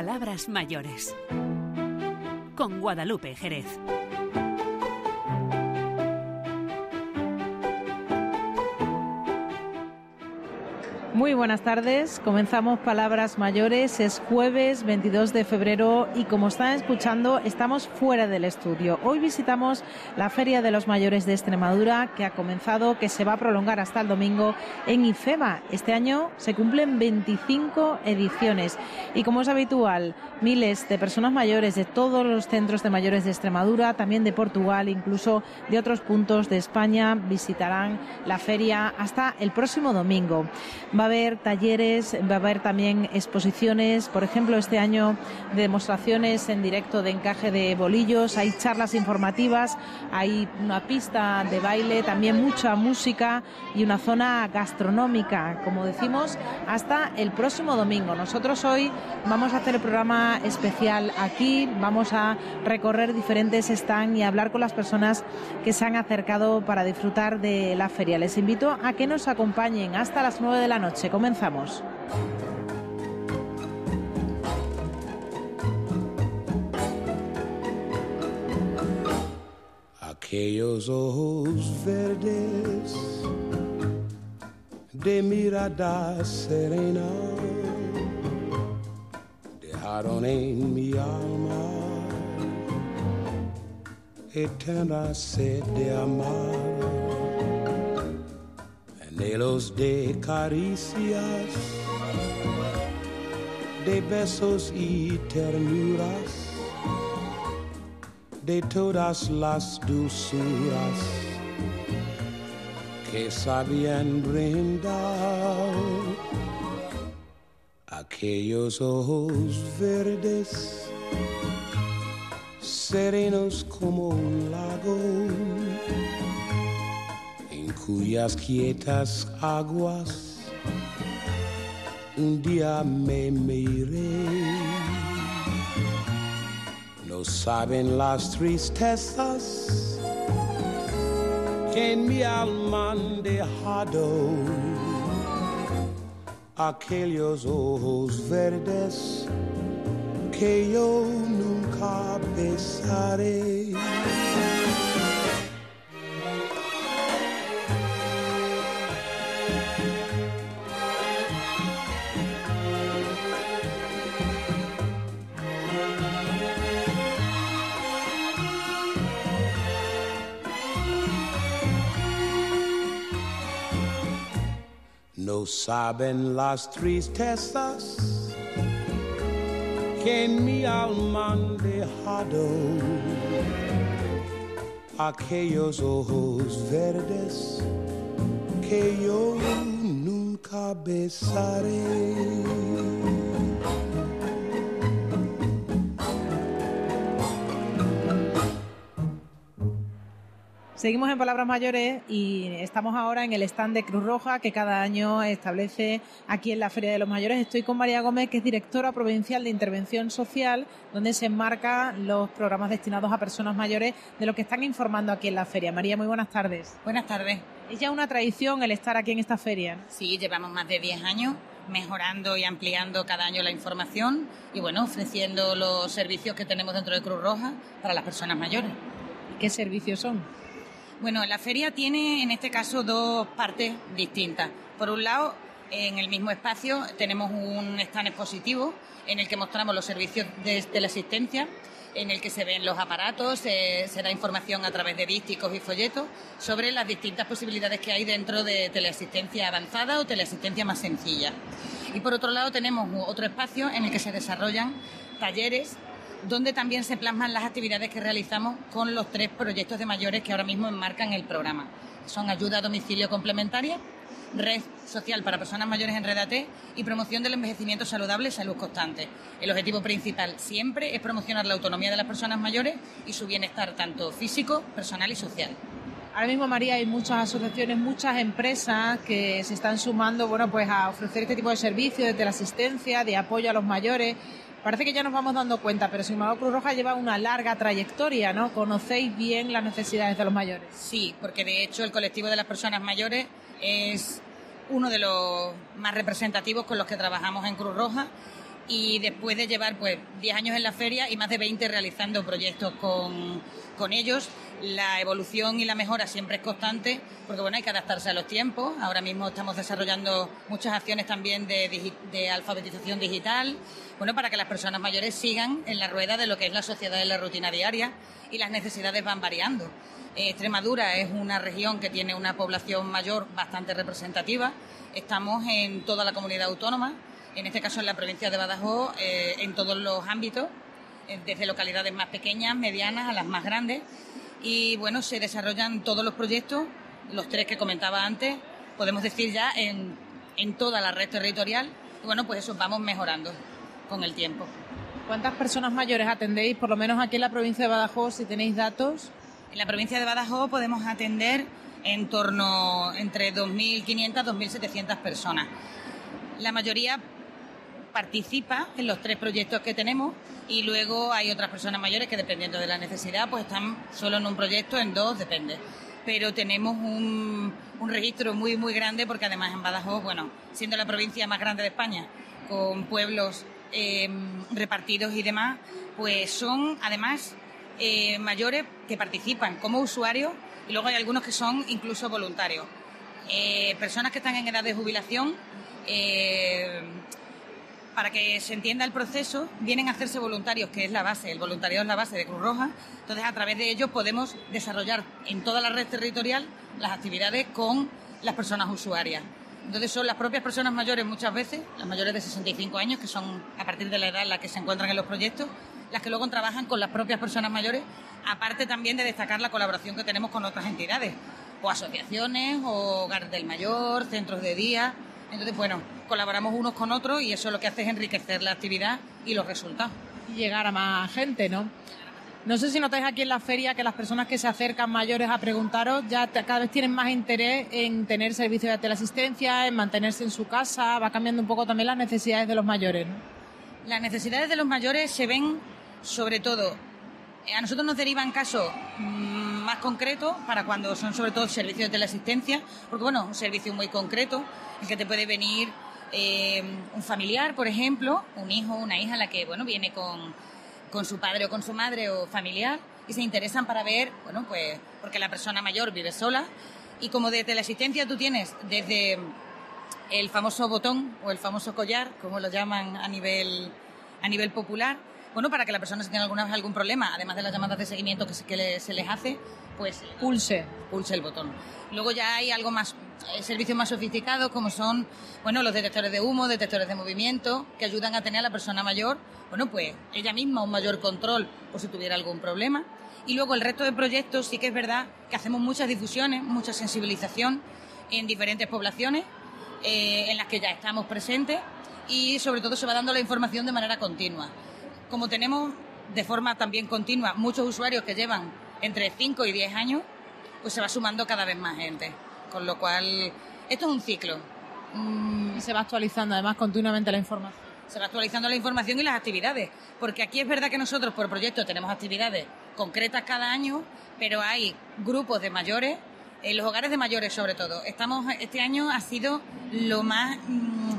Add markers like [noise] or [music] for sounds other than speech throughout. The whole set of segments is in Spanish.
Palabras mayores. Con Guadalupe Jerez. Muy buenas tardes, comenzamos Palabras Mayores, es jueves 22 de febrero y como están escuchando estamos fuera del estudio. Hoy visitamos la Feria de los Mayores de Extremadura que ha comenzado, que se va a prolongar hasta el domingo en IFEMA. Este año se cumplen 25 ediciones y como es habitual, miles de personas mayores de todos los centros de mayores de Extremadura, también de Portugal, incluso de otros puntos de España, visitarán la feria hasta el próximo domingo. Va haber talleres, va a haber también exposiciones, por ejemplo, este año de demostraciones en directo de encaje de bolillos, hay charlas informativas, hay una pista de baile, también mucha música y una zona gastronómica, como decimos, hasta el próximo domingo. Nosotros hoy vamos a hacer el programa especial aquí, vamos a recorrer diferentes stands y hablar con las personas que se han acercado para disfrutar de la feria. Les invito a que nos acompañen hasta las 9 de la noche. Comenzamos. Aquellos ojos verdes de mirada serena dejaron en mi alma eterna sed de amar de caricias, de besos y ternuras, de todas las dulzuras que sabían brindar aquellos ojos verdes, serenos como un lago cuyas quietas aguas un día me miré. No saben las tristezas que en mi alma han dejado aquellos ojos verdes que yo nunca besaré. Saben las tristezas que en mi alma han dejado aquellos ojos verdes que yo nunca besaré. Seguimos en Palabras Mayores y estamos ahora en el stand de Cruz Roja que cada año establece aquí en la Feria de los Mayores. Estoy con María Gómez, que es directora provincial de Intervención Social, donde se enmarcan los programas destinados a personas mayores de lo que están informando aquí en la feria. María, muy buenas tardes. Buenas tardes. ¿Es ya una tradición el estar aquí en esta feria? Sí, llevamos más de 10 años mejorando y ampliando cada año la información y bueno, ofreciendo los servicios que tenemos dentro de Cruz Roja para las personas mayores. ¿Qué servicios son? Bueno, la feria tiene en este caso dos partes distintas. Por un lado, en el mismo espacio tenemos un stand expositivo en el que mostramos los servicios de, la asistencia, en el que se ven los aparatos, se, da información a través de dísticos y folletos sobre las distintas posibilidades que hay dentro de teleasistencia avanzada o teleasistencia más sencilla. Y por otro lado tenemos otro espacio en el que se desarrollan talleres donde también se plasman las actividades que realizamos con los tres proyectos de mayores que ahora mismo enmarcan el programa. Son ayuda a domicilio complementaria, red social para personas mayores en Redate y promoción del envejecimiento saludable y salud constante. El objetivo principal siempre es promocionar la autonomía de las personas mayores y su bienestar tanto físico, personal y social. Ahora mismo, María, hay muchas asociaciones, muchas empresas que se están sumando bueno, pues a ofrecer este tipo de servicios de teleasistencia, de apoyo a los mayores. Parece que ya nos vamos dando cuenta, pero Simado Cruz Roja lleva una larga trayectoria, ¿no? Conocéis bien las necesidades de los mayores. Sí, porque de hecho el colectivo de las personas mayores es uno de los más representativos con los que trabajamos en Cruz Roja y después de llevar pues 10 años en la feria y más de 20 realizando proyectos con, con ellos, la evolución y la mejora siempre es constante, porque bueno, hay que adaptarse a los tiempos. Ahora mismo estamos desarrollando muchas acciones también de, de, alfabetización digital, bueno, para que las personas mayores sigan en la rueda de lo que es la sociedad en la rutina diaria y las necesidades van variando. Extremadura es una región que tiene una población mayor bastante representativa. Estamos en toda la comunidad autónoma en este caso en la provincia de Badajoz, eh, en todos los ámbitos, eh, desde localidades más pequeñas, medianas a las más grandes. Y bueno, se desarrollan todos los proyectos, los tres que comentaba antes, podemos decir ya en, en toda la red territorial. Y bueno, pues eso vamos mejorando con el tiempo. ¿Cuántas personas mayores atendéis, por lo menos aquí en la provincia de Badajoz, si tenéis datos? En la provincia de Badajoz podemos atender en torno entre 2.500 y 2.700 personas. La mayoría participa en los tres proyectos que tenemos y luego hay otras personas mayores que dependiendo de la necesidad pues están solo en un proyecto, en dos, depende. Pero tenemos un, registro muy, muy grande porque además en Badajoz, bueno, siendo la provincia más grande de España, con pueblos em, repartidos y demás, pues son además eh, mayores que participan como usuarios y luego hay algunos que son incluso voluntarios. Eh, personas que están en edad de jubilación, eh, para que se entienda el proceso, vienen a hacerse voluntarios, que es la base, el voluntariado es la base de Cruz Roja. Entonces, a través de ellos podemos desarrollar en toda la red territorial las actividades con las personas usuarias. Entonces, son las propias personas mayores muchas veces, las mayores de 65 años, que son a partir de la edad en que se encuentran en los proyectos, las que luego trabajan con las propias personas mayores, aparte también de destacar la colaboración que tenemos con otras entidades, o asociaciones, o hogares del mayor, centros de día. Entonces, bueno, colaboramos unos con otros y eso lo que hace es enriquecer la actividad y los resultados. Y llegar a más gente, ¿no? No sé si notáis aquí en la feria que las personas que se acercan mayores a preguntaros ya cada vez tienen más interés en tener servicio de teleasistencia, en mantenerse en su casa, va cambiando un poco también las necesidades de los mayores. ¿no? Las necesidades de los mayores se ven sobre todo, eh, a nosotros nos derivan casos más concretos para cuando son sobre todo servicios de teleasistencia, porque bueno, un servicio muy concreto en que te puede venir eh, un familiar, por ejemplo, un hijo, una hija, la que bueno viene con, con su padre o con su madre o familiar y se interesan para ver, bueno, pues porque la persona mayor vive sola. Y como de teleasistencia tú tienes desde el famoso botón o el famoso collar, como lo llaman a nivel, a nivel popular, bueno, para que la persona si tiene alguna vez algún problema, además de las llamadas de seguimiento que, se, que se les hace, pues pulse, pulse el botón. Luego ya hay algo más, eh, servicios más sofisticados como son, bueno, los detectores de humo, detectores de movimiento, que ayudan a tener a la persona mayor, bueno, pues ella misma un mayor control por si tuviera algún problema. Y luego el resto de proyectos sí que es verdad que hacemos muchas difusiones, mucha sensibilización en diferentes poblaciones eh, en las que ya estamos presentes y sobre todo se va dando la información de manera continua. Como tenemos de forma también continua muchos usuarios que llevan entre 5 y 10 años, pues se va sumando cada vez más gente. Con lo cual, esto es un ciclo. Mm, y se va actualizando además continuamente la información. Se va actualizando la información y las actividades. Porque aquí es verdad que nosotros por proyecto tenemos actividades concretas cada año, pero hay grupos de mayores, en los hogares de mayores sobre todo. Estamos, este año ha sido lo más, mm,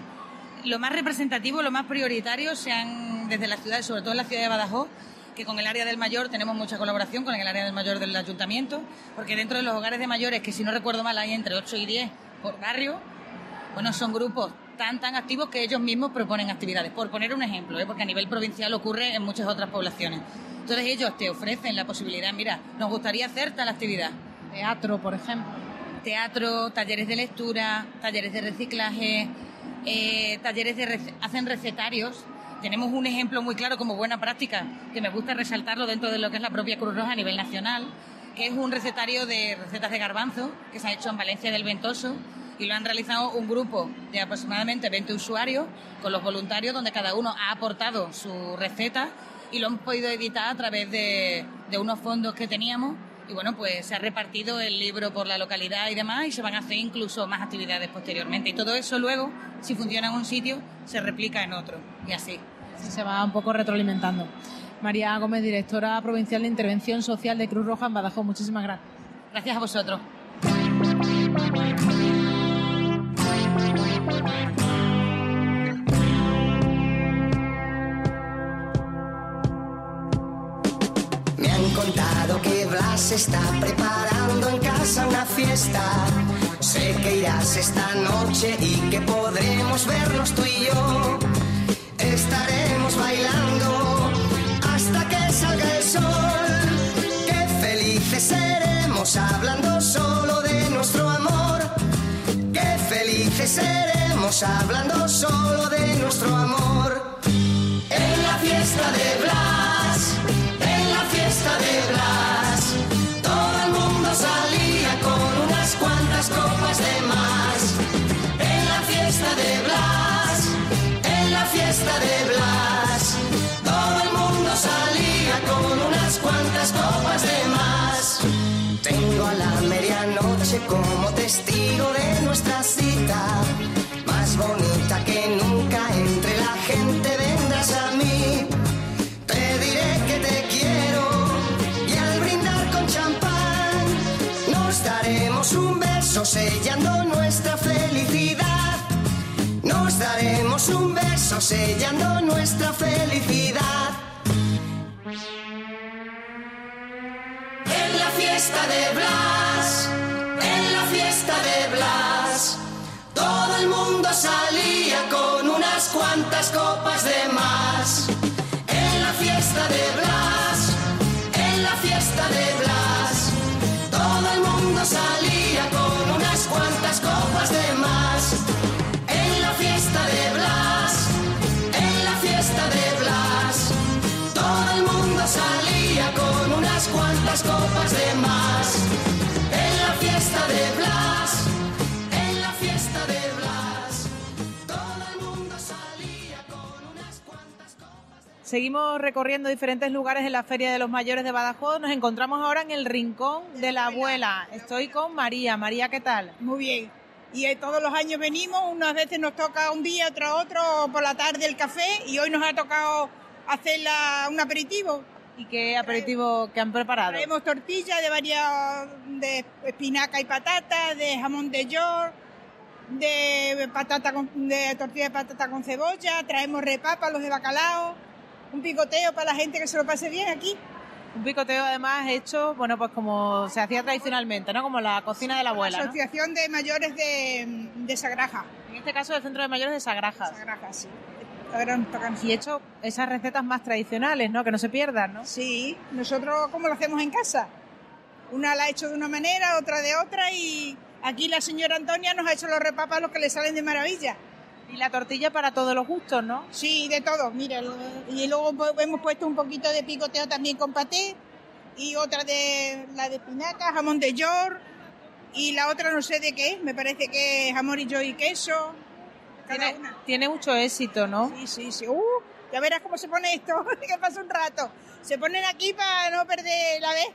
lo más representativo, lo más prioritario, se han, desde la ciudad, sobre todo en la ciudad de Badajoz, que con el área del mayor tenemos mucha colaboración con el área del mayor del ayuntamiento, porque dentro de los hogares de mayores, que si no recuerdo mal hay entre 8 y 10 por barrio, bueno, son grupos tan, tan activos que ellos mismos proponen actividades. Por poner un ejemplo, ¿eh? porque a nivel provincial ocurre en muchas otras poblaciones. Entonces ellos te ofrecen la posibilidad, mira, nos gustaría hacer tal actividad. Teatro, por ejemplo. Teatro, talleres de lectura, talleres de reciclaje, eh, talleres de... hacen recetarios tenemos un ejemplo muy claro como buena práctica, que me gusta resaltarlo dentro de lo que es la propia Cruz Roja a nivel nacional, que es un recetario de recetas de garbanzo que se ha hecho en Valencia del Ventoso y lo han realizado un grupo de aproximadamente 20 usuarios con los voluntarios donde cada uno ha aportado su receta y lo han podido editar a través de, de unos fondos que teníamos y bueno, pues se ha repartido el libro por la localidad y demás y se van a hacer incluso más actividades posteriormente. Y todo eso luego, si funciona en un sitio, se replica en otro y así se va un poco retroalimentando. María Gómez, directora provincial de Intervención Social de Cruz Roja en Badajoz. Muchísimas gracias. Gracias a vosotros. Me han contado que Blas está preparando en casa una fiesta. Sé que irás esta noche y que podremos vernos tú y yo. Bailando hasta que salga el sol. Qué felices seremos hablando solo de nuestro amor. Qué felices seremos hablando solo de nuestro amor. En la fiesta de Blas, en la fiesta de Blas, todo el mundo salía con unas cuantas copas de más. Copas de más. Tengo a la medianoche como testigo de nuestra cita, más bonita que nunca entre la gente vendrás a mí. Te diré que te quiero y al brindar con champán nos daremos un beso sellando nuestra felicidad. Nos daremos un beso sellando nuestra felicidad. Fiesta de Blas, en la fiesta de Blas, todo el mundo salía con unas cuantas copas de más. En la fiesta de Blas, en la fiesta de Blas, todo el mundo salía Seguimos recorriendo diferentes lugares en la Feria de los Mayores de Badajoz. Nos encontramos ahora en el Rincón de la Abuela. Estoy con María. María, ¿qué tal? Muy bien. Y eh, todos los años venimos, unas veces nos toca un día, otro otro, por la tarde el café y hoy nos ha tocado hacer la- un aperitivo. ¿Y qué aperitivo que han preparado? Traemos tortillas de varias, de espinaca y patata, de jamón de york, de patata con, de tortilla de patata con cebolla, traemos repapa, los de bacalao, un picoteo para la gente que se lo pase bien aquí. Un picoteo además hecho, bueno, pues como se hacía tradicionalmente, ¿no? Como la cocina de la abuela, ¿no? Asociación de Mayores de, de Sagraja. En este caso el Centro de Mayores de Sagrajas. Sagraja, sí. Y hecho esas recetas más tradicionales, ¿no? Que no se pierdan, ¿no? Sí, nosotros como lo hacemos en casa. Una la ha hecho de una manera, otra de otra y aquí la señora Antonia nos ha hecho los repapas los que le salen de maravilla. Y la tortilla para todos los gustos, ¿no? Sí, de todo, mira. Y luego pues, hemos puesto un poquito de picoteo también con paté y otra de la de espinaca, jamón de york y la otra no sé de qué es, me parece que es jamón y york y queso. Cada Tiene, una. tiene mucho éxito, ¿no? Sí, sí, sí. Uh, ya verás cómo se pone esto, [laughs] que pasa un rato. Se ponen aquí para no perder la vez.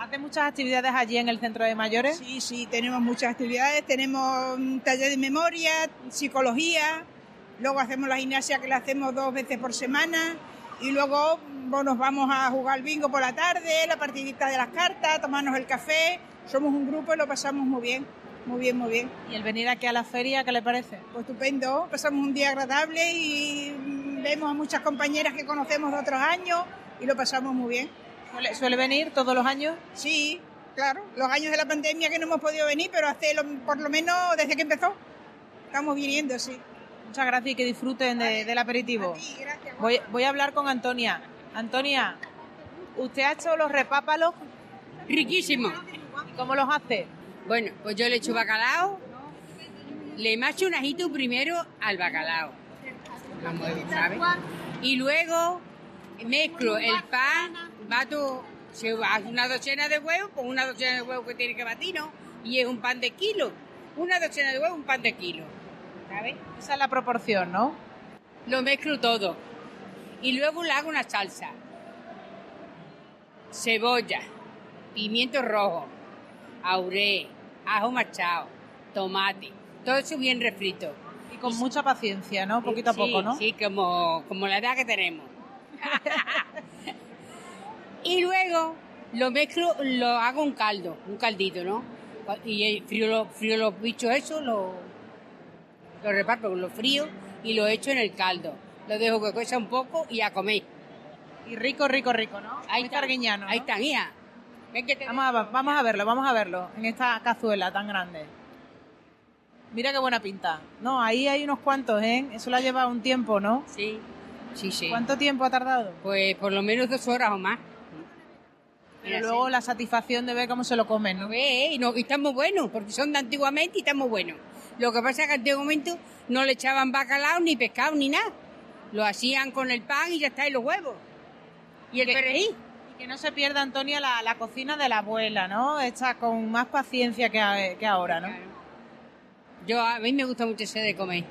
¿Hace muchas actividades allí en el Centro de Mayores? Sí, sí, tenemos muchas actividades, tenemos un taller de memoria, psicología, luego hacemos la gimnasia que la hacemos dos veces por semana y luego bueno, nos vamos a jugar bingo por la tarde, la partidita de las cartas, tomarnos el café, somos un grupo y lo pasamos muy bien, muy bien, muy bien. ¿Y el venir aquí a la feria, qué le parece? Pues estupendo, pasamos un día agradable y vemos a muchas compañeras que conocemos de otros años y lo pasamos muy bien. ¿Suele, suele venir todos los años? Sí, claro, los años de la pandemia que no hemos podido venir, pero hace lo- por lo menos desde que empezó, estamos viniendo, sí. Muchas gracias y que disfruten de- del aperitivo. A ti, gracias. Voy, voy a hablar con Antonia. Antonia, ¿usted ha hecho los repápalos? Riquísimo. ¿Y cómo los hace? Bueno, pues yo le echo bacalao, le macho un ajito primero al bacalao. Lo muevo, ¿sabes? Y luego mezclo el pan, bato, se hace una docena de huevos, con una docena de huevos que tiene que batir, ¿no? Y es un pan de kilo. Una docena de huevos, un pan de kilo. ¿Sabes? Esa es la proporción, ¿no? Lo mezclo todo. Y luego le hago una salsa. Cebolla, pimiento rojo, auré, ajo machado, tomate. Todo eso bien refrito. Y con mucha paciencia, ¿no? Poquito a poco, ¿no? Sí, como, como la edad que tenemos. [laughs] y luego lo mezclo, lo hago un caldo, un caldito, ¿no? Y eh, frío, lo- frío los bichos esos, lo, lo reparto con los fríos y lo echo en el caldo. Lo dejo que cueza un poco y a comer. Y rico, rico, rico, ¿no? Ahí está, ¿no? Ahí está, hija. Ven que te- Vamos a, vamos a verlo, vamos a verlo, en esta cazuela tan grande. Mira qué buena pinta. No, ahí hay unos cuantos, ¿eh? Eso le ha llevado un tiempo, ¿no? Sí, sí, sí. ¿Cuánto tiempo ha tardado? Pues por lo menos dos horas o más. Pero Mira, luego sí. la satisfacción de ver cómo se lo comen, ¿Lo ¿no? ves? Y, no, y están muy buenos, porque son de antiguamente y están muy buenos. Lo que pasa es que antiguamente no le echaban bacalao, ni pescado, ni nada. Lo hacían con el pan y ya está, y los huevos. Y el perejil. Y que no se pierda, Antonia, la, la cocina de la abuela, ¿no? Hecha con más paciencia que, a- que ahora, ¿no? Claro. Yo, a mí me gusta mucho ese de comer.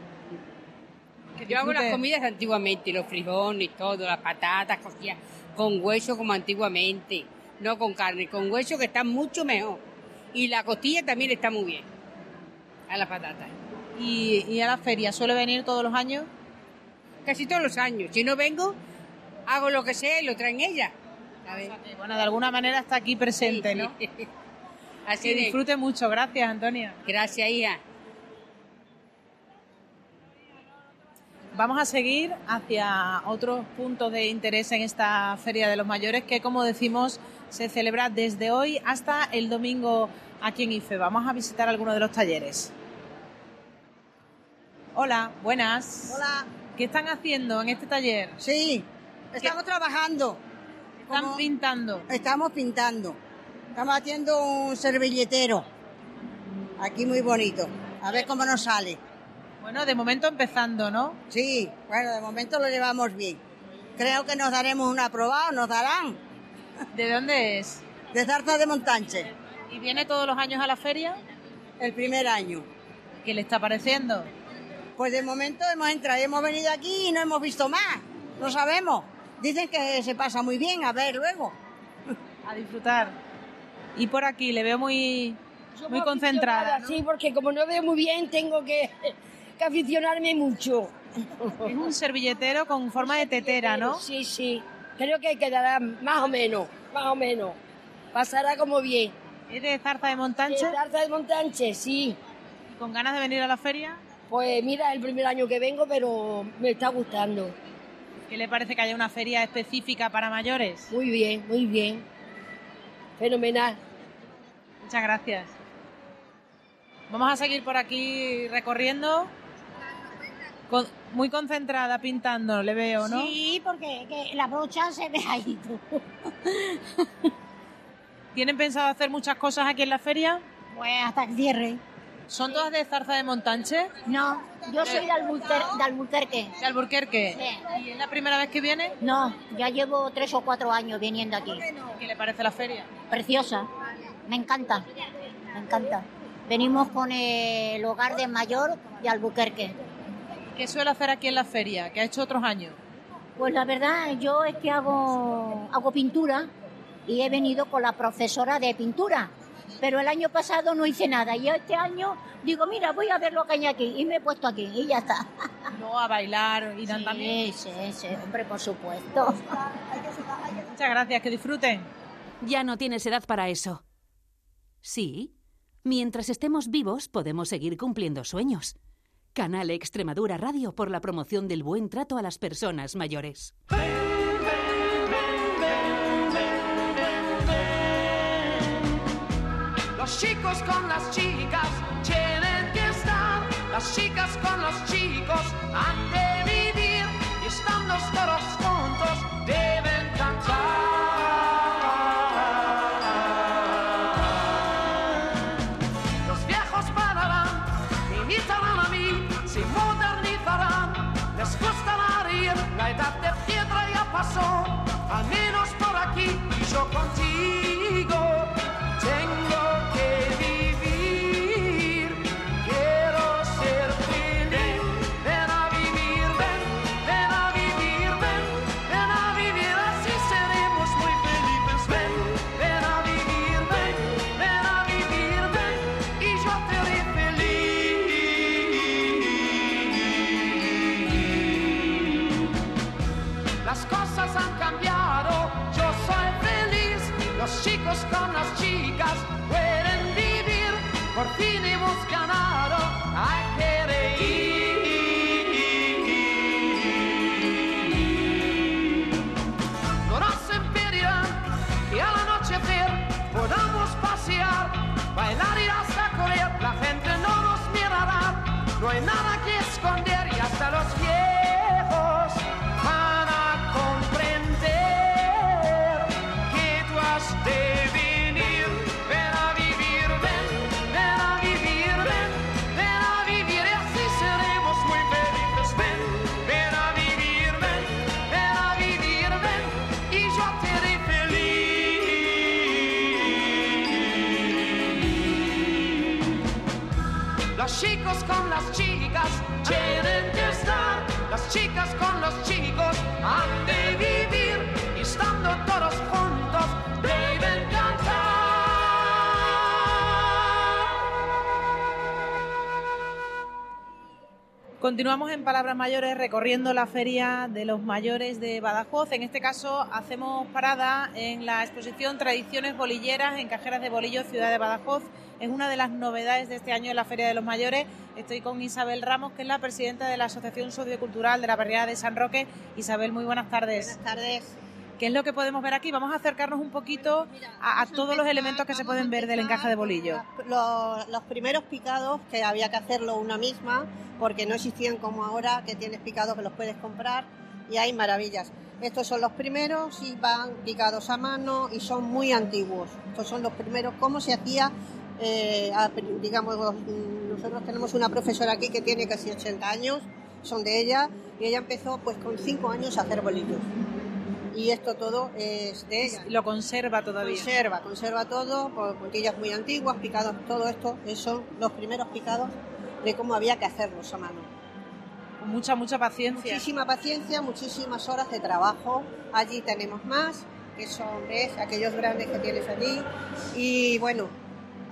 Que Yo hago las comidas de antiguamente, los frijoles, todo, las patatas cocidas con hueso como antiguamente, no con carne, con hueso que está mucho mejor. Y la costilla también está muy bien, a las patatas. Y, y a la feria, ¿suele venir todos los años? Casi todos los años. Si no vengo, hago lo que sea y lo traen ella. ¿sabes? Eh, Bueno, de alguna manera está aquí presente, ¿no? [laughs] Así Que disfrute mucho, gracias, Antonia. Gracias, hija. Vamos a seguir hacia otros puntos de interés en esta Feria de los Mayores que, como decimos, se celebra desde hoy hasta el domingo aquí en IFE. Vamos a visitar algunos de los talleres. Hola, buenas. Hola, ¿Qué están haciendo en este taller? sí, estamos trabajando, Están pintando. estamos pintando, estamos haciendo un servilletero, aquí muy bonito, a ver cómo nos sale. Bueno, de momento empezando, ¿no? Sí, bueno, de momento lo llevamos bien. Creo que nos daremos un aprobado, nos darán, ¿De dónde es? de Zarza de Montanche, ¿Y viene todos los años a la feria? el primer año. ¿Qué le está pareciendo? Pues de momento hemos entrado, hemos venido aquí y no hemos visto más, no sabemos. Dicen que se pasa muy bien, a ver luego. A disfrutar. Y por aquí le veo muy, muy concentrada. ¿no? Sí, porque como no veo muy bien, tengo que, que aficionarme mucho. Es un servilletero con forma de tetera, ¿no? Sí, sí. Creo que quedará más o menos, más o menos. Pasará como bien. ¿Es de zarza de Montanche? ¿Es Tarta de Montanche? Sí. ¿Con ganas de venir a la feria? Pues mira, es el primer año que vengo, pero me está gustando. ¿Qué le parece que haya una feria específica para mayores? Muy bien, muy bien. Fenomenal. Muchas gracias. Vamos a seguir por aquí recorriendo. Con- muy concentrada pintando, le veo, ¿no? Sí, porque que la brocha se ve ahí. [laughs] ¿Tienen pensado hacer muchas cosas aquí en la feria? Pues hasta el cierre. ¿Son todas de zarza de Montanche? No, yo soy de, Albuquer- de Albuquerque. ¿De Alburquerque? Sí. ¿Y es la primera vez que viene? No, ya llevo tres o cuatro años viniendo aquí. ¿Qué le parece la feria? Preciosa. Me encanta. Me encanta. Venimos con el hogar de mayor de Albuquerque. ¿Qué suele hacer aquí en la feria? ¿Qué ha hecho otros años? Pues la verdad, yo es que hago, hago pintura y he venido con la profesora de pintura. Pero el año pasado no hice nada y este año digo, mira, voy a ver lo que hay aquí y me he puesto aquí y ya está. No, a bailar, irán también. Sí, sí, sí, hombre, por supuesto. Muchas gracias, que disfruten. Ya no tienes edad para eso. Sí, mientras estemos vivos podemos seguir cumpliendo sueños. Canal Extremadura Radio por la promoción del buen trato a las personas mayores. Los chicos con las chicas tienen que estar, las chicas con los chicos han de vivir y estando todos juntos pasó, al menos por aquí y yo contigo. Roy Nada. Continuamos en Palabras Mayores recorriendo la Feria de los Mayores de Badajoz. En este caso hacemos parada en la exposición Tradiciones Bolilleras en Cajeras de Bolillo, Ciudad de Badajoz. Es una de las novedades de este año en la Feria de los Mayores. Estoy con Isabel Ramos, que es la presidenta de la Asociación Sociocultural de la Barriada de San Roque. Isabel, muy buenas tardes. Buenas tardes. ¿Qué es lo que podemos ver aquí? Vamos a acercarnos un poquito a, todos los elementos que se pueden ver del encaje de bolillo. Los, primeros picados, que había que hacerlo una misma, porque no existían como ahora, que tienes picados que los puedes comprar y hay maravillas. Estos son los primeros y van picados a mano y son muy antiguos. Estos son los primeros, cómo se hacía, eh, digamos, nosotros tenemos una profesora aquí que tiene casi 80 años, son de ella, y ella empezó pues con 5 años a hacer bolillos. Y esto todo es de ella. Lo conserva todavía. Conserva, conserva todo, por puntillas muy antiguas, picados, todo esto, esos son los primeros picados de cómo había que hacerlos a mano. Con mucha, mucha paciencia. Muchísima paciencia, muchísimas horas de trabajo. Allí tenemos más, que son, ¿ves? Aquellos grandes que tienes allí. Y bueno,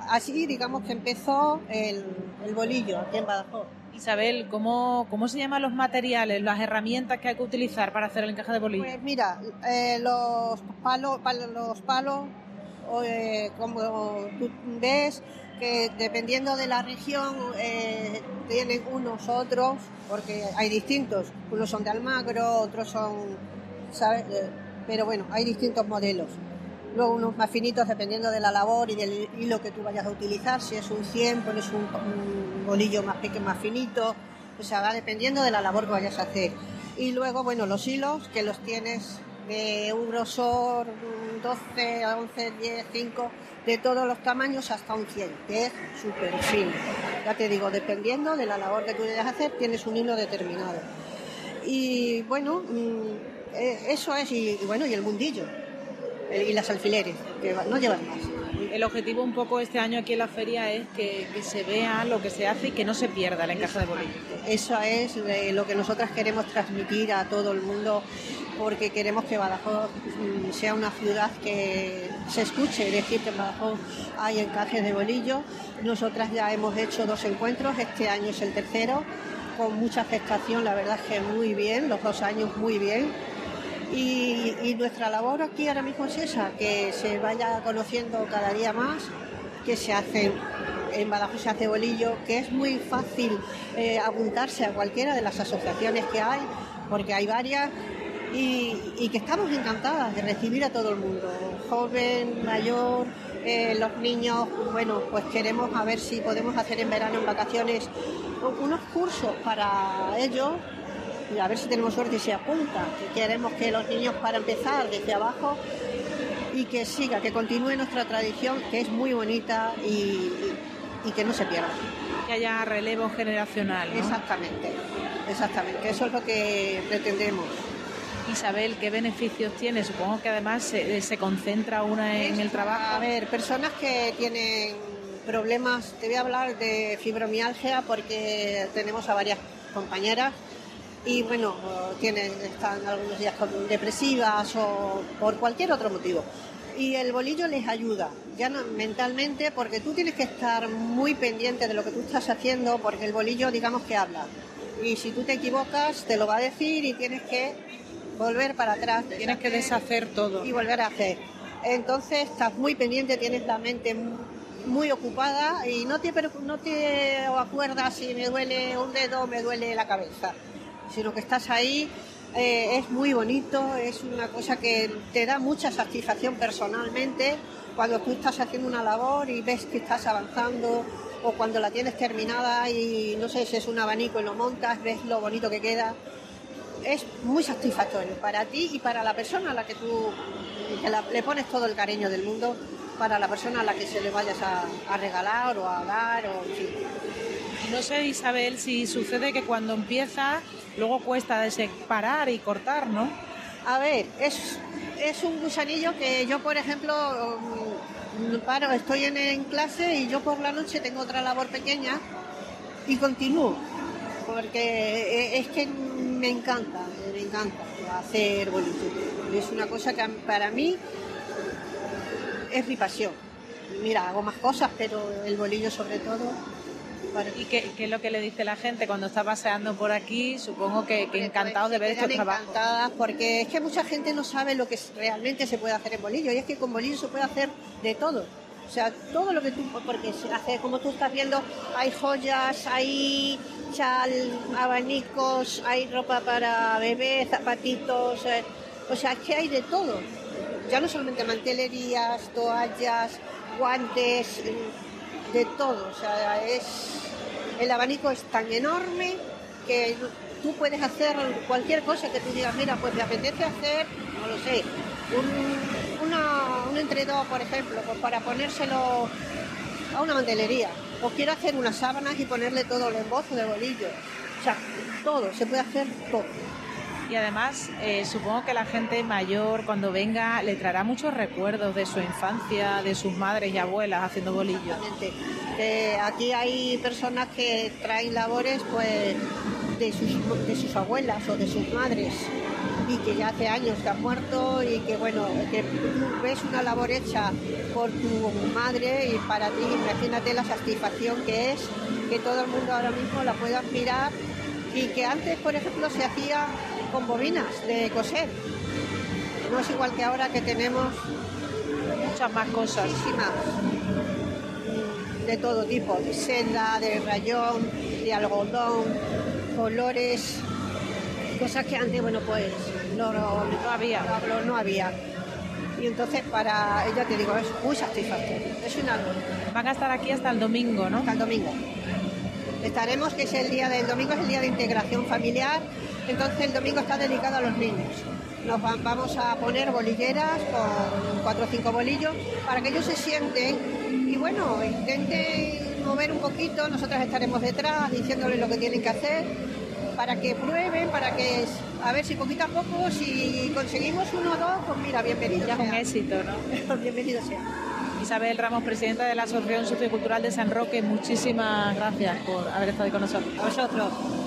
así digamos que empezó el, el bolillo aquí en Badajoz. Isabel, ¿cómo, ¿cómo se llaman los materiales, las herramientas que hay que utilizar para hacer el encaje de bolillo? Pues mira, eh, los palos, palo- los palos, eh, como tú ves, que dependiendo de la región eh, tienen unos otros, porque hay distintos. Unos son de Almagro, otros son, ¿sabes? Eh, pero bueno, hay distintos modelos. Luego unos más finitos dependiendo de la labor y del hilo que tú vayas a utilizar. Si es un 100, pones un, un bolillo más pequeño, más finito. O sea, dependiendo de la labor que vayas a hacer. Y luego, bueno, los hilos que los tienes de un grosor mm, 12, 11, 10, 5, de todos los tamaños hasta un 100, que es súper fino. Ya te digo, dependiendo de la labor que tú vayas a hacer, tienes un hilo determinado. Y bueno, mm, eh, eso es, y, bueno, y el mundillo, y las alfileres, que no llevan más. El objetivo un poco este año aquí en la feria es que, que se vea lo que se hace y que no se pierda el encaje de bolillo. Eso es eh, lo que nosotras queremos transmitir a todo el mundo porque queremos que Badajoz mm, sea una ciudad que se escuche, decir que en Badajoz hay encajes de bolillo. Nosotras ya hemos hecho dos encuentros, este año es el tercero, con mucha aceptación, la verdad es que muy bien, los dos años muy bien. Y, nuestra labor aquí ahora mismo es esa, que se vaya conociendo cada día más, que se hacen en Badajoz se hace bolillo, que es muy fácil eh, apuntarse a cualquiera de las asociaciones que hay, porque hay varias, y, que estamos encantadas de recibir a todo el mundo, joven, mayor, eh, los niños, bueno, pues queremos a ver si podemos hacer en verano, en vacaciones, unos cursos para ellos a ver si tenemos suerte y se apunta. Que queremos que los niños para empezar desde abajo y que siga, que continúe nuestra tradición, que es muy bonita y, y- y que no se pierda. Que haya relevo generacional. ¿no? Exactamente, exactamente. Eso es lo que pretendemos. Isabel, ¿qué beneficios tiene? Supongo que además se, se concentra una en el trabajo. A ver, personas que tienen problemas, te voy a hablar de fibromialgia porque tenemos a varias compañeras y bueno, tienen, están algunos días con depresivas o por cualquier otro motivo. Y el bolillo les ayuda, ya no, mentalmente, porque tú tienes que estar muy pendiente de lo que tú estás haciendo, porque el bolillo, digamos que habla. Y si tú te equivocas, te lo va a decir y tienes que volver para atrás. Tienes que deshacer todo. Y volver a hacer. Entonces estás muy pendiente, tienes la mente muy ocupada y no te, no te acuerdas si me duele un dedo o me duele la cabeza, sino que estás ahí. eh, es muy bonito, es una cosa que te da mucha satisfacción personalmente cuando tú estás haciendo una labor y ves que estás avanzando o cuando la tienes terminada y no sé si es un abanico y lo montas, ves lo bonito que queda es muy satisfactorio para ti y para la persona a la que tú le pones todo el cariño del mundo, para la persona a la que se le vayas a, regalar o a dar, o. Y no sé, Isabel, si sucede que cuando empieza, luego cuesta de separar y cortar, ¿no? A ver, es, es un gusanillo que yo, por ejemplo, mm, estoy en, clase y yo por la noche tengo otra labor pequeña y continúo, porque eh, es que me encanta, me encanta hacer bolillo. Es una cosa que para mí es mi pasión. Mira, hago más cosas, pero el bolillo sobre todo ¿Y qué, es lo que le dice la gente cuando está paseando por aquí? Supongo que, que encantados de ver estos trabajos. Encantadas porque es que mucha gente no sabe lo que realmente se puede hacer en bolillo y es que con bolillo se puede hacer de todo. O sea, todo lo que tú, porque se hace, como tú estás viendo, hay joyas, hay chal, abanicos, hay ropa para bebés, zapatitos, eh, o sea, que hay de todo. Ya no solamente mantelerías, toallas, guantes, de todo. O sea, es, el abanico es tan enorme que tú puedes hacer cualquier cosa que tú digas, mira, pues me apetece hacer, no lo sé, un, una, un por ejemplo, pues para ponérselo a una mantelería. O quiero hacer unas sábanas y ponerle todo el embozo de bolillo. O sea, todo, se puede hacer todo. Y además, eh, supongo que la gente mayor, cuando venga, le traerá muchos recuerdos de su infancia, de sus madres y abuelas haciendo bolillos. aquí hay personas que traen labores pues, de, sus, de sus abuelas o de sus madres y que ya hace años que han muerto y que bueno, que ves una labor hecha por tu madre y para ti, imagínate la satisfacción que es que todo el mundo ahora mismo la pueda mirar y que antes, por ejemplo, se hacía con bobinas de coser. No es igual que ahora que tenemos muchas más cosas. De todo tipo, de seda, de rayón, de algodón, colores, cosas que antes, bueno, pues no, había. No, había. Y entonces para ella te digo, es muy satisfactorio. Es una Van a estar aquí hasta el domingo, ¿no? Hasta el domingo. Estaremos, que es el día del domingo, es el día de integración familiar entonces el domingo está dedicado a los niños. Nos vamos a poner bolilleras con cuatro o cinco bolillos para que ellos se sienten y bueno, intenten mover un poquito, nosotras estaremos detrás diciéndoles lo que tienen que hacer para que prueben, para que a ver si poquito a poco, si conseguimos uno o dos, pues mira, bienvenido. Ya es un éxito, ¿no? [laughs] bienvenido sea. Isabel Ramos, presidenta de la Asociación Sociocultural de San Roque, muchísimas gracias por haber estado con nosotros. A vosotros.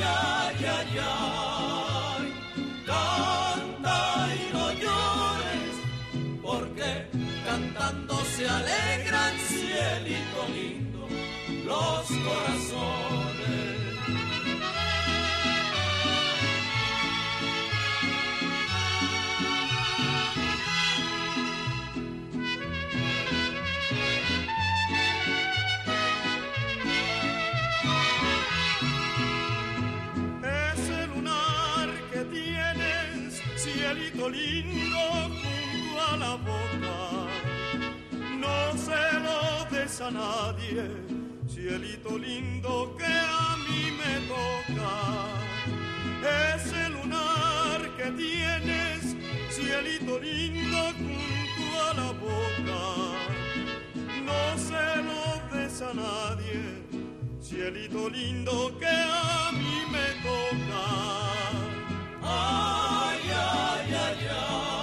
Ay, ay, ay, a nadie, cielito lindo que a mí me toca. Ese lunar que tienes, cielito lindo junto a la boca. No se lo des a nadie, cielito lindo que a mí me toca. Ay, ay, ay, ay,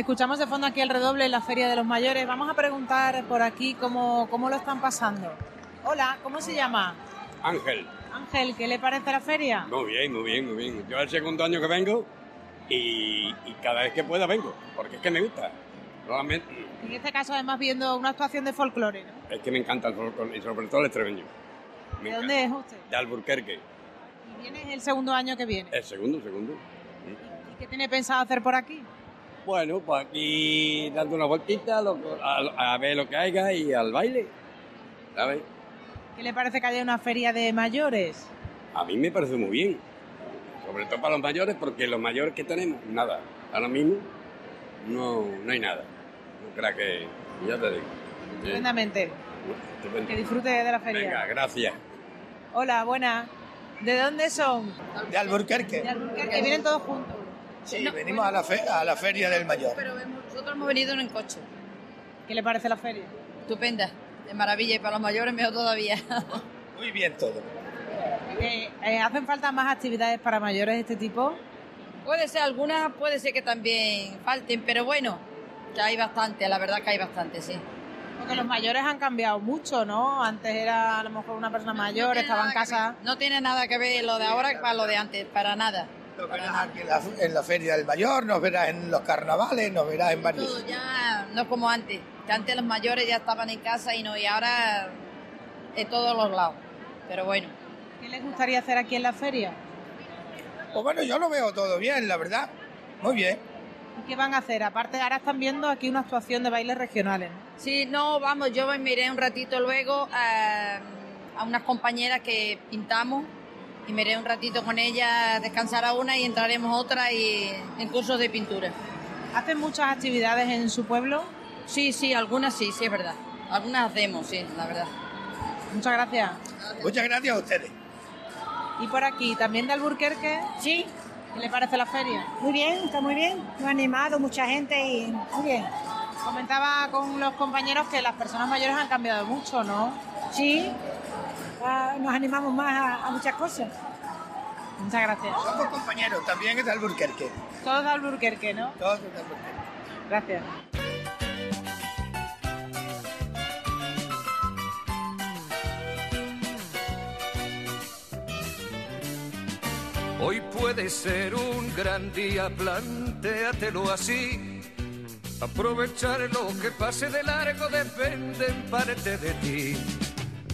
Escuchamos de fondo aquí el redoble en la Feria de los Mayores. Vamos a preguntar por aquí cómo, cómo lo están pasando. Hola, ¿cómo se llama? Ángel. Ángel, ¿qué le parece la feria? Muy bien, muy bien, muy bien. Yo es el segundo año que vengo y, cada vez que pueda vengo, porque es que me gusta. En este caso, además, viendo una actuación de folclore, ¿no? Es que me encanta el folclore y sobre todo el extremeño. Me ¿De encanta. dónde es usted? De Alburquerque. Y viene el segundo año que viene. El segundo, segundo. ¿Y qué tiene pensado hacer por aquí? Bueno, pues aquí dando una vueltita lo- a, a ver lo que haya y al baile. ¿Sabes? ¿Qué le parece que haya una feria de mayores? A mí me parece muy bien. Sobre todo para los mayores, porque los mayores que tenemos, nada. Ahora mismo no, no hay nada. No creas que. Ya te digo. Estupendamente. Estupendo. Que disfrute de la feria. Venga, gracias. Hola, buena. ¿De dónde son? De Alburquerque. De Alburquerque. Vienen todos juntos. Sí, venimos a la, fe- a la feria del mayor. Pero nosotros hemos venido en coche. ¿Qué le parece la feria? Estupenda, de maravilla y para los mayores mejor todavía. [laughs] Muy bien todo. Eh, eh, ¿Hacen falta más actividades para mayores de este tipo? puede ser algunas, puede ser que también falten, pero bueno, que hay bastante, la verdad que hay bastante, sí. Porque los mayores han cambiado mucho, ¿no? Antes era a lo mejor una persona mayor, estaba en casa. No tiene nada que ver lo de ahora para lo de antes, para nada. Nos verás aquí en la, en la feria del mayor, nos verás en los carnavales, nos verás en varios. Todo ya no como antes, que antes los mayores ya estaban en casa y no, y ahora en todos los lados. Pero bueno. ¿Qué les gustaría hacer aquí en la feria? Pues bueno, yo lo veo todo bien, la verdad. Muy bien. ¿Y qué van a hacer? Aparte, ahora están viendo aquí una actuación de bailes regionales. Sí, no, vamos, yo me miré un ratito luego a, a unas compañeras que pintamos y me iré un ratito con ellas, descansar a una y entraremos otra y en cursos de pintura. ¿Hacen muchas actividades en su pueblo? Sí, sí, algunas sí, sí, es verdad. Algunas hacemos, sí, la verdad. Muchas gracias. Muchas gracias a ustedes. ¿Y por aquí, también de Alburquerque? Sí. ¿Qué le parece la feria? Muy bien, está muy bien. Muy animado, mucha gente y muy bien. Comentaba con los compañeros que las personas mayores han cambiado mucho, ¿no? Sí, nos animamos más a, a muchas cosas. Muchas gracias. Somos compañeros, también es de Alburquerque. Todos de Alburquerque, ¿no? Todos de Alburquerque. Gracias. Hoy puede ser un gran día, plantéatelo así. Aprovechar lo que pase de largo depende en parte de ti.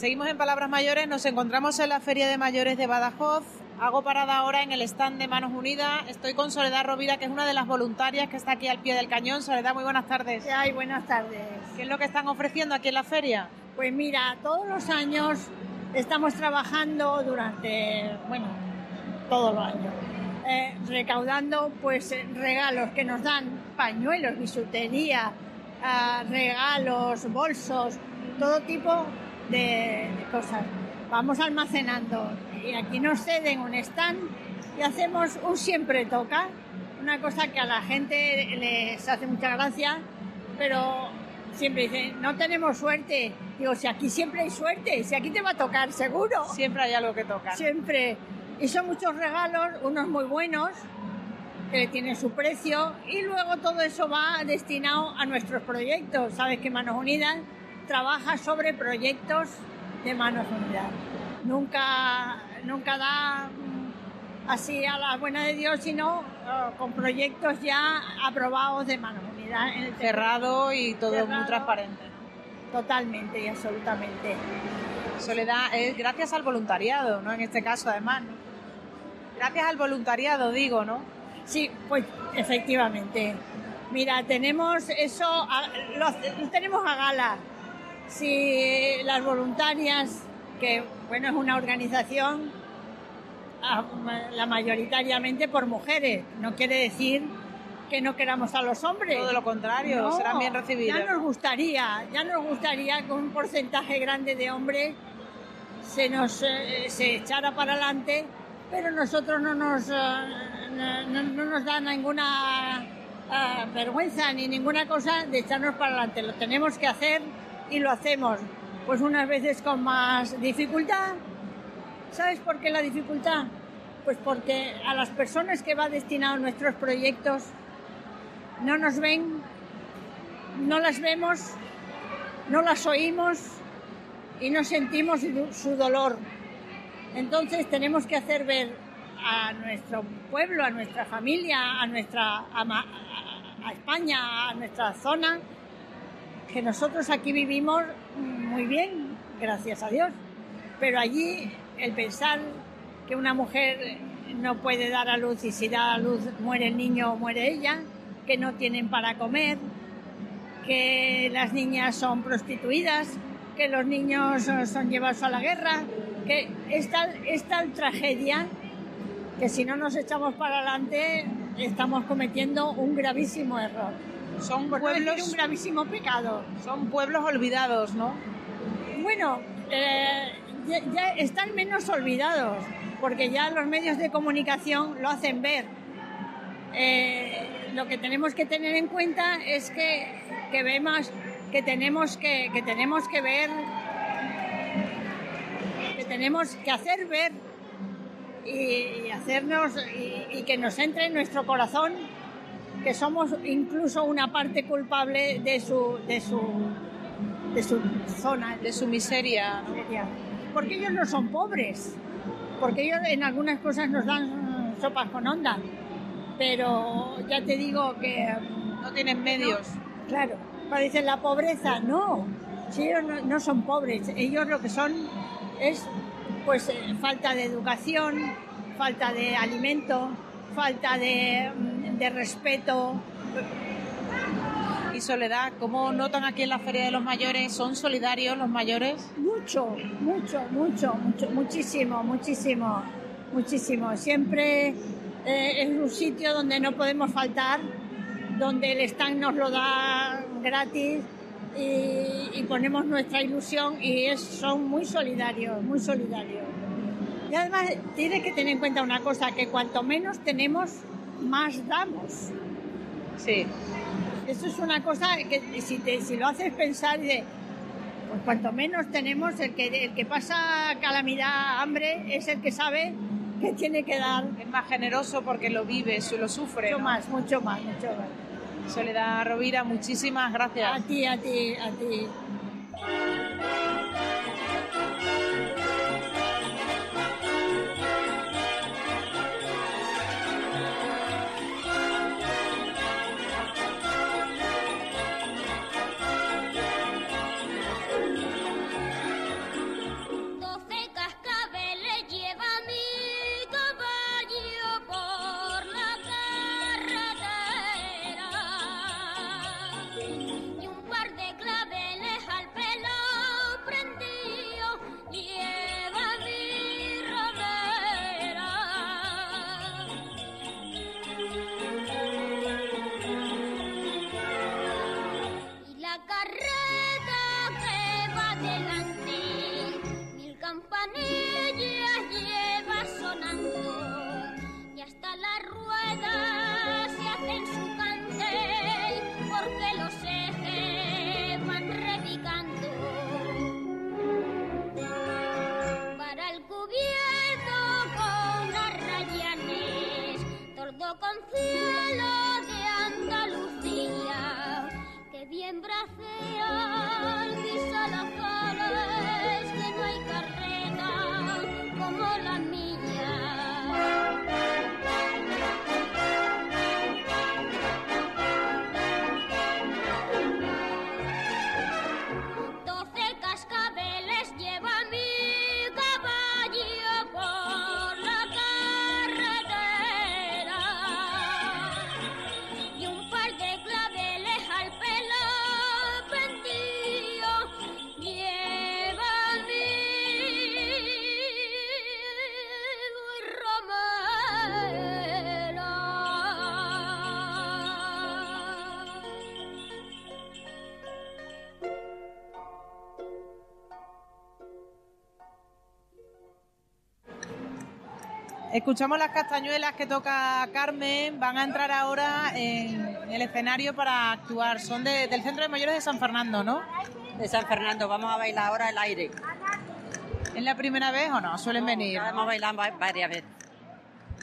Seguimos en Palabras Mayores, nos encontramos en la Feria de Mayores de Badajoz. Hago parada ahora en el stand de Manos Unidas. Estoy con Soledad Rovira, que es una de las voluntarias que está aquí al pie del cañón. Soledad, muy buenas tardes. Ay, buenas tardes. ¿Qué es lo que están ofreciendo aquí en la feria? Pues mira, todos los años estamos trabajando durante, bueno, todos los años, eh, recaudando pues regalos que nos dan, pañuelos, bisutería, ah, regalos, bolsos, todo tipo de, de cosas. Vamos almacenando y aquí nos ceden un stand y hacemos un siempre toca una cosa que a la gente les hace mucha gracia, pero siempre dicen, no tenemos suerte. Digo, si aquí siempre hay suerte, si aquí te va a tocar, seguro. Siempre hay algo que tocar. Siempre. Y son muchos regalos, unos muy buenos, que tienen su precio, y luego todo eso va destinado a nuestros proyectos. Sabes que Manos Unidas trabaja sobre proyectos de Manos Unidas. Nunca, nunca da mm, así a la buena de Dios, sino eh, con proyectos ya aprobados de Manos Unidas. en el Cerrado y todo muy transparente. Totalmente y absolutamente. Soledad, es gracias al voluntariado, ¿no? En este caso, además. ¿no? Gracias al voluntariado, digo, ¿no? Sí, pues efectivamente. Mira, tenemos eso, a- lo, lo tenemos a gala. Si las voluntarias, que bueno, es una organización a- la mayoritariamente por mujeres, no quiere decir que no queramos a los hombres. Todo lo contrario, serán bien recibidos, Ya nos gustaría, ya nos gustaría que un porcentaje grande de hombres se nos eh, se echara para adelante, pero nosotros no nos eh, no, no- no nos da ninguna eh, vergüenza ni ninguna cosa de echarnos para adelante. Lo tenemos que hacer y lo hacemos, pues unas veces con más dificultad. ¿Sabes por qué la dificultad? Pues porque a las personas que va destinado nuestros proyectos no nos ven, no las vemos, no las oímos y no sentimos su- dolor. Entonces tenemos que hacer ver a nuestro pueblo, a nuestra familia, a nuestra a España, a nuestra zona, que nosotros aquí vivimos muy bien, gracias a Dios. Pero allí el pensar que una mujer no puede dar a luz y si da a luz muere el niño o muere ella, que no tienen para comer, que las niñas son prostituidas, que los niños son llevados a la guerra, que es tal tragedia que si no nos echamos para adelante estamos cometiendo un gravísimo error. Son Por no decir pueblos- un gravísimo pecado. Son pueblos olvidados, ¿no? Bueno, eh, ya, ya están menos olvidados, porque ya los medios de comunicación lo hacen ver. Eh, lo que tenemos que tener en cuenta es que, que vemos que tenemos que, que tenemos que ver, que tenemos que hacer ver y, y hacernos y, y que nos entre en nuestro corazón que somos incluso una parte culpable de su de su de su zona, de su miseria. Porque ellos no son pobres, porque ellos en algunas cosas nos dan sopas con onda, pero ya te digo que... No tienen medios. claro, cuando dicen la pobreza, no, si ellos no, no son pobres, ellos lo que son es pues eh, falta de educación, falta de alimento, falta de, mm, de respeto, Y Soledad, ¿cómo notan aquí en la Feria de los Mayores? ¿Son solidarios los mayores? Mucho, mucho, mucho, mucho, muchísimo, muchísimo, muchísimo. Siempre eh, es un sitio donde no podemos faltar, donde el stand nos lo da gratis y, y ponemos nuestra ilusión y es, son muy solidarios, muy solidarios. Y además tienes que tener en cuenta una cosa, que cuanto menos tenemos, más damos. Sí. Eso es una cosa que si, te- si lo haces pensar de, pues cuanto menos tenemos, el que, el que pasa calamidad, hambre, es el que sabe que tiene que dar. Es más generoso porque lo vive, lo sufre. Mucho ¿no? más, mucho más, mucho más. Soledad Rovira, muchísimas gracias. A ti, a ti, a ti. Escuchamos las castañuelas que toca Carmen, van a entrar ahora en el escenario para actuar. Son de- del Centro de Mayores de San Fernando, ¿no? De San Fernando, vamos a bailar ahora el aire. ¿Es la primera vez o no? Suelen venir. Hemos bailado va- varias veces.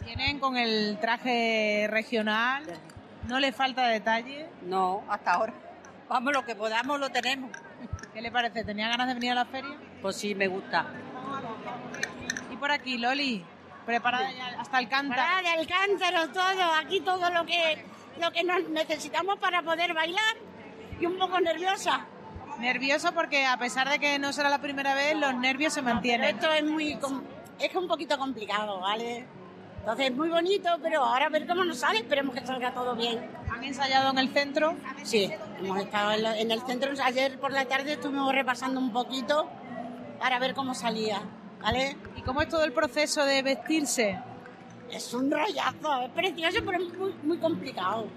Vienen con el traje regional, no le falta detalle. No, hasta ahora. Vamos, lo que podamos lo tenemos. ¿Qué le parece? ¿Tenía ganas de venir a la feria? Pues sí, me gusta. Y por aquí, Loli, preparada ya hasta el cántaro. Para del cántaro, todo, aquí todo lo que, lo que nos necesitamos para poder bailar y un poco nerviosa. Nervioso porque a pesar de que no será la primera vez, los nervios se mantienen. Esto es muy, es un poquito complicado, ¿vale? Entonces es muy bonito, pero ahora a ver cómo nos sale, esperemos que salga todo bien. ¿Han ensayado en el centro? Sí, hemos estado en el centro, ayer por la tarde estuvimos repasando un poquito para ver cómo salía, ¿vale? ¿Y cómo es todo el proceso de vestirse? Es un rollazo, es precioso, pero es muy, muy complicado.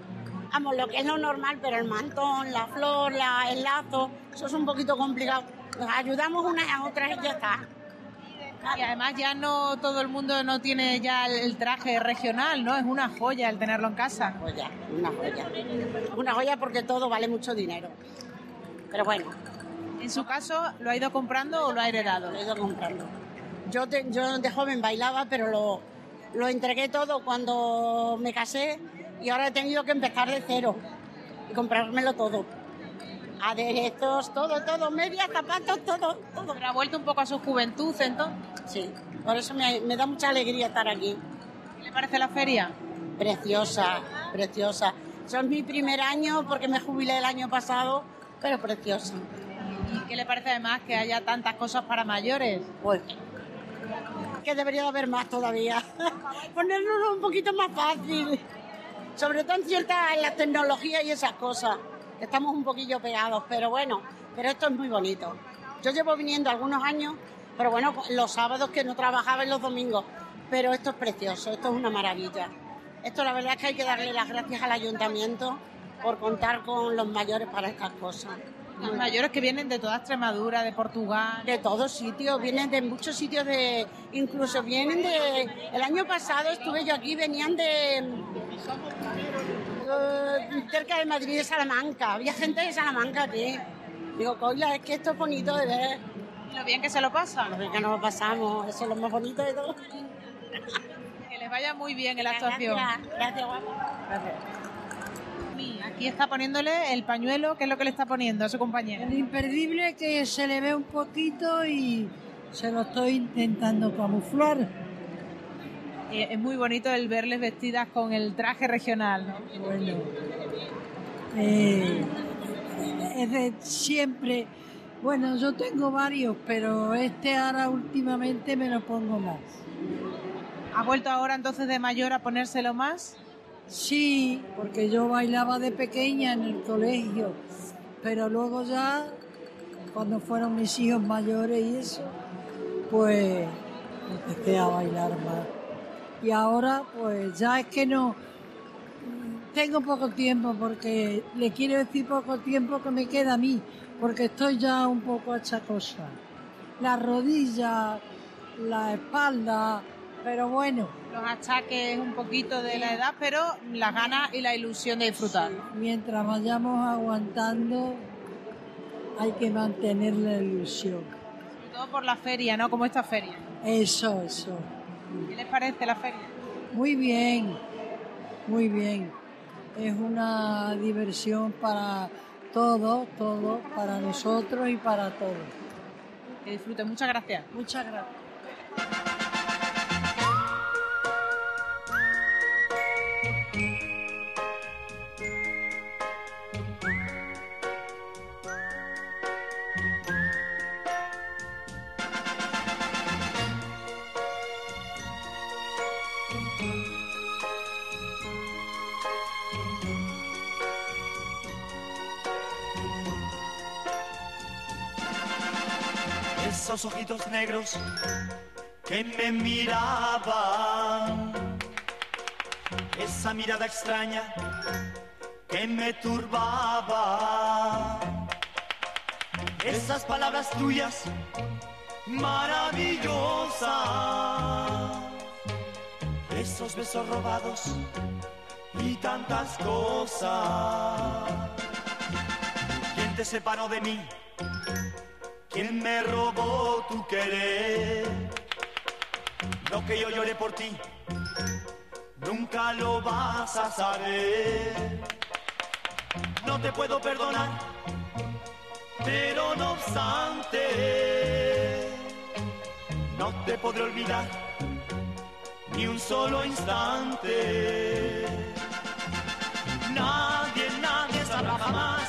Vamos, lo que es lo normal, pero el mantón, la flor, la- el lazo, eso es un poquito complicado. Nos ayudamos unas a otras y ya está. Y además ya no todo el mundo no tiene ya el, el traje regional, ¿no? Es una joya el tenerlo en casa. Joya, una joya. Una joya porque todo vale mucho dinero. Pero bueno. En su caso, ¿lo ha ido comprando o lo ha heredado? Lo he ido comprando. Yo, te- yo de joven bailaba, pero lo, lo entregué todo cuando me casé y ahora he tenido que empezar de cero y comprármelo todo. Aderezos, todo, todo, medias, zapatos, todo, todo. Pero ha vuelto un poco a su juventud, entonces. Sí, por eso me, me da mucha alegría estar aquí. ¿Qué le parece la feria? Preciosa, preciosa. Es mi primer año porque me jubilé el año pasado, pero preciosa. ¿Y qué le parece además que haya tantas cosas para mayores? Pues que debería de haber más todavía. [laughs] Ponernos un poquito más fácil. Sobre todo en cierta en la tecnología y esas cosas. Estamos un poquillo pegados, pero bueno, pero esto es muy bonito. Yo llevo viniendo algunos años, pero bueno, los sábados que no trabajaba y los domingos. Pero esto es precioso, esto es una maravilla. Esto la verdad es que hay que darle las gracias al ayuntamiento por contar con los mayores para estas cosas. Los mayores que vienen de toda Extremadura, de Portugal. De todos sitios, vienen de muchos sitios de, incluso vienen de, el año pasado estuve yo aquí, venían de, eh, cerca de Madrid, de Salamanca, había gente de Salamanca aquí. Digo, coña, es que esto es bonito de ver. Lo bien que se lo pasa. Lo bien que nos lo pasamos, eso es lo más bonito de todo. Que les vaya muy bien en la actuación. Gracias, gracias, guapa. Gracias. Aquí está poniéndole el pañuelo, ¿qué es lo que le está poniendo a su compañera? El imperdible que se le ve un poquito y se lo estoy intentando camuflar. Eh, es muy bonito el verles vestidas con el traje regional, ¿no? Bueno, eh, es de siempre. Bueno, yo tengo varios, pero este ahora últimamente me lo pongo más. ¿Ha vuelto ahora entonces de mayor a ponérselo más? Sí, porque yo bailaba de pequeña en el colegio, pero luego ya, cuando fueron mis hijos mayores y eso, pues empecé a bailar más. Y ahora, pues ya es que no, tengo poco tiempo, porque le quiero decir poco tiempo que me queda a mí, porque estoy ya un poco achacosa. La rodilla, la espalda, pero bueno. Los achaques un poquito de la edad, pero las ganas y la ilusión de disfrutar. Mientras vayamos aguantando, hay que mantener la ilusión. Sobre todo por la feria, ¿no? Como esta feria. Eso, eso. ¿Qué les parece la feria? Muy bien, muy bien. Es una diversión para todos, todos, para nosotros y para todos. Que disfruten. Muchas gracias. Muchas gracias. Esos ojitos negros que me miraban, esa mirada extraña que me turbaba, esas palabras tuyas maravillosas esos besos robados y tantas cosas. ¿Quién te separó de mí? ¿Quién me robó tu querer? Lo que yo lloré por ti, nunca lo vas a saber. No te puedo perdonar, pero no obstante, no te podré olvidar ni un solo instante. Nadie, nadie sabrá jamás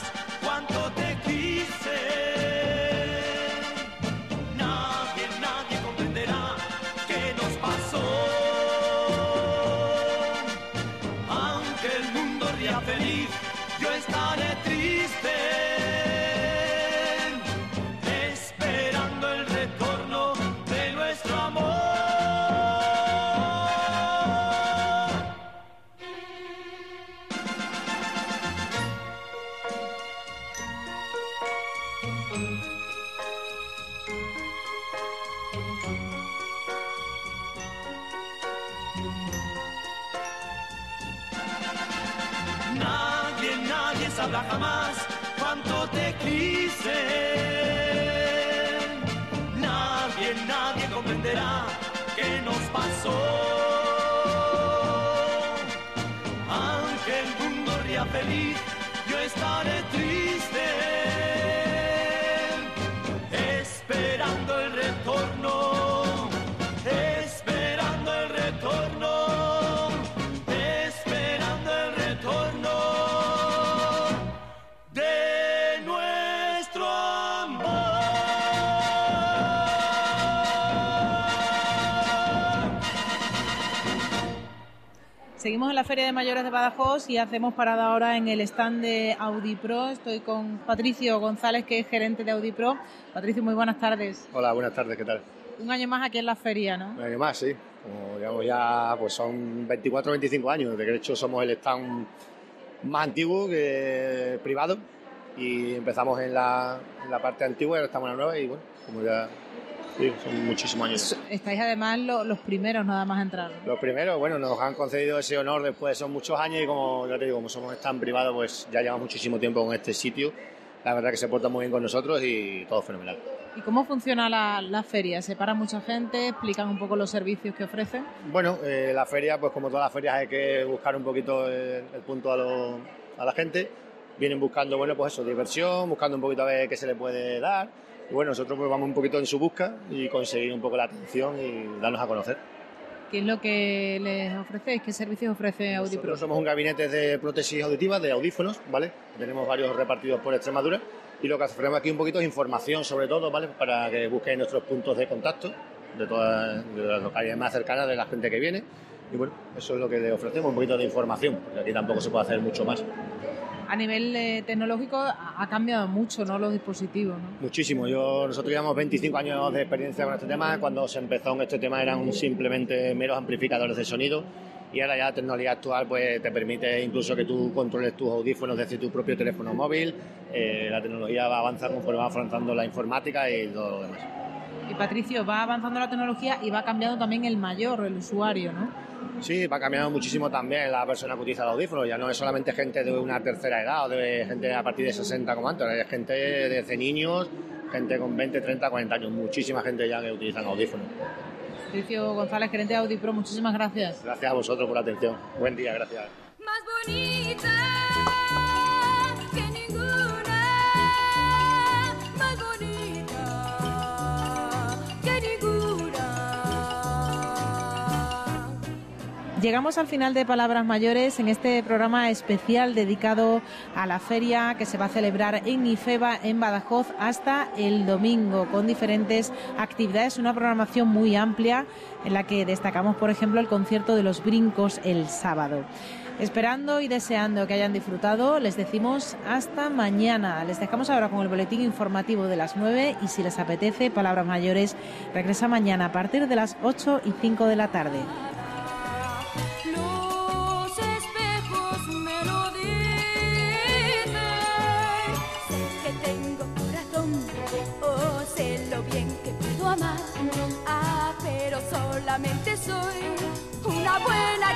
feliz, Seguimos en la Feria de Mayores de Badajoz y hacemos parada ahora en el stand de Audi Pro. Estoy con Patricio González, que es gerente de Audi Pro. Patricio, muy buenas tardes. Hola, buenas tardes, ¿qué tal? Un año más aquí en la feria, ¿no? Un año más, sí. Como digamos ya, pues son 24 o 25 años. De hecho, somos el stand más antiguo que privado. Y empezamos en la, en la parte antigua y ahora estamos en la nueva. Y bueno, como ya. Sí, son muchísimos años. Estáis además lo- los primeros nada más a entrar. ¿no? Los primeros, bueno, nos han concedido ese honor después, son muchos años y como ya te digo, como somos tan privado, pues ya llevamos muchísimo tiempo con este sitio. La verdad que se porta muy bien con nosotros y todo fenomenal. ¿Y cómo funciona la, la feria? ¿Se para mucha gente? ¿Explican un poco los servicios que ofrecen? Bueno, eh, la feria, pues como todas las ferias, hay que buscar un poquito el, el punto a, lo- a la gente. Vienen buscando, bueno, pues eso, diversión, buscando un poquito a ver qué se le puede dar. Y bueno, nosotros pues vamos un poquito en su busca y conseguir un poco la atención y darnos a conocer. ¿Qué es lo que les ofrecéis? ¿Qué servicios ofrece Audi Pro? Nosotros somos un gabinete de prótesis auditivas, de audífonos, ¿vale? Tenemos varios repartidos por Extremadura y lo que ofrecemos aquí un poquito es información sobre todo, ¿vale? Para que busquen nuestros puntos de contacto de todas de las localidades más cercanas de la gente que viene y bueno, eso es lo que le ofrecemos, un poquito de información, porque aquí tampoco se puede hacer mucho más. A nivel eh, tecnológico ha ha cambiado mucho, ¿no? Los dispositivos, ¿no? Muchísimo. Yo, nosotros llevamos 25 años de experiencia con este tema. Cuando se empezó en este tema eran simplemente meros amplificadores de sonido y ahora ya la tecnología actual pues te permite incluso que tú controles tus audífonos desde tu propio teléfono móvil. Eh, la tecnología va a avanzar conforme va avanzando la informática y todo lo demás. Y Patricio, va avanzando la tecnología y va cambiando también el mayor, el usuario, ¿no? Sí, va cambiando muchísimo también la persona que utiliza el audífono. Ya no es solamente gente de una tercera edad o de gente a partir de 60 como antes, es gente desde niños, gente con 20, 30, 40 años. Muchísima gente ya que utilizan audífonos. Patricio González, gerente de Audi Pro, muchísimas gracias. Gracias a vosotros por la atención. Buen día, gracias. más bonita Llegamos al final de Palabras Mayores en este programa especial dedicado a la feria que se va a celebrar en IFEBA, en Badajoz, hasta el domingo, con diferentes actividades, una programación muy amplia en la que destacamos, por ejemplo, el concierto de los brincos el sábado. Esperando y deseando que hayan disfrutado, les decimos hasta mañana. Les dejamos ahora con el boletín informativo de las 9 y si les apetece, Palabras Mayores regresa mañana a partir de las 8 y 5 de la tarde.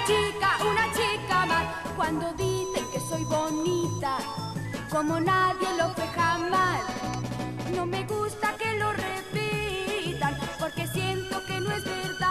chica, una chica más. Cuando dicen que soy bonita, como nadie lo ve jamás. No me gusta que lo repitan, porque siento que no es verdad.